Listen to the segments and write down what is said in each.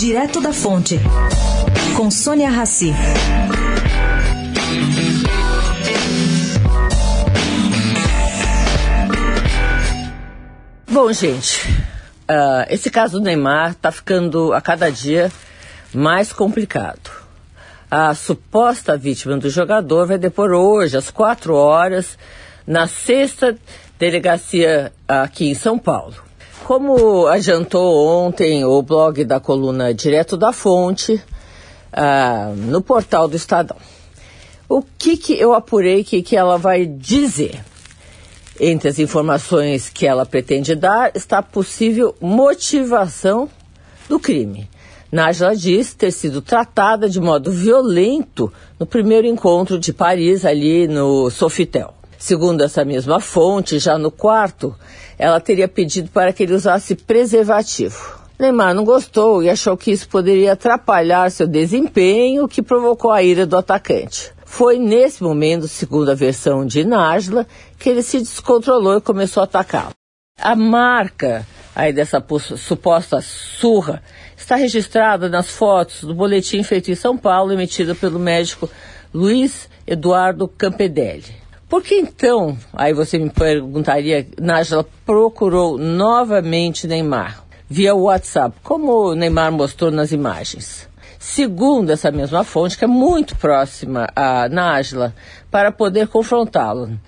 Direto da Fonte, com Sônia Rassi. Bom, gente, uh, esse caso do Neymar está ficando a cada dia mais complicado. A suposta vítima do jogador vai depor hoje, às quatro horas, na sexta delegacia aqui em São Paulo. Como adiantou ontem o blog da coluna Direto da Fonte, uh, no portal do Estadão. O que, que eu apurei que, que ela vai dizer? Entre as informações que ela pretende dar está a possível motivação do crime. Nájila diz ter sido tratada de modo violento no primeiro encontro de Paris, ali no Sofitel. Segundo essa mesma fonte, já no quarto, ela teria pedido para que ele usasse preservativo. Neymar não gostou e achou que isso poderia atrapalhar seu desempenho, o que provocou a ira do atacante. Foi nesse momento, segundo a versão de Nájila, que ele se descontrolou e começou a atacá-lo. A marca aí dessa suposta surra está registrada nas fotos do boletim feito em São Paulo, emitido pelo médico Luiz Eduardo Campedelli. Por que então, aí você me perguntaria, Nájila procurou novamente Neymar via WhatsApp, como o Neymar mostrou nas imagens? Segundo essa mesma fonte, que é muito próxima a Nájila, para poder confrontá-lo.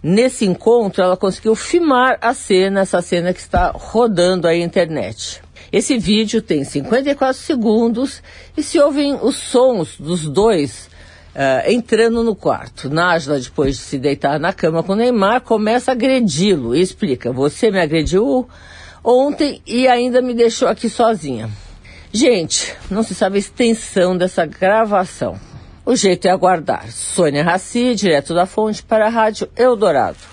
Nesse encontro, ela conseguiu filmar a cena, essa cena que está rodando aí na internet. Esse vídeo tem 54 segundos e se ouvem os sons dos dois Uh, entrando no quarto. Nájila, depois de se deitar na cama com Neymar, começa a agredi-lo e explica: Você me agrediu ontem e ainda me deixou aqui sozinha. Gente, não se sabe a extensão dessa gravação. O jeito é aguardar. Sônia Raci, direto da fonte, para a Rádio Eldorado.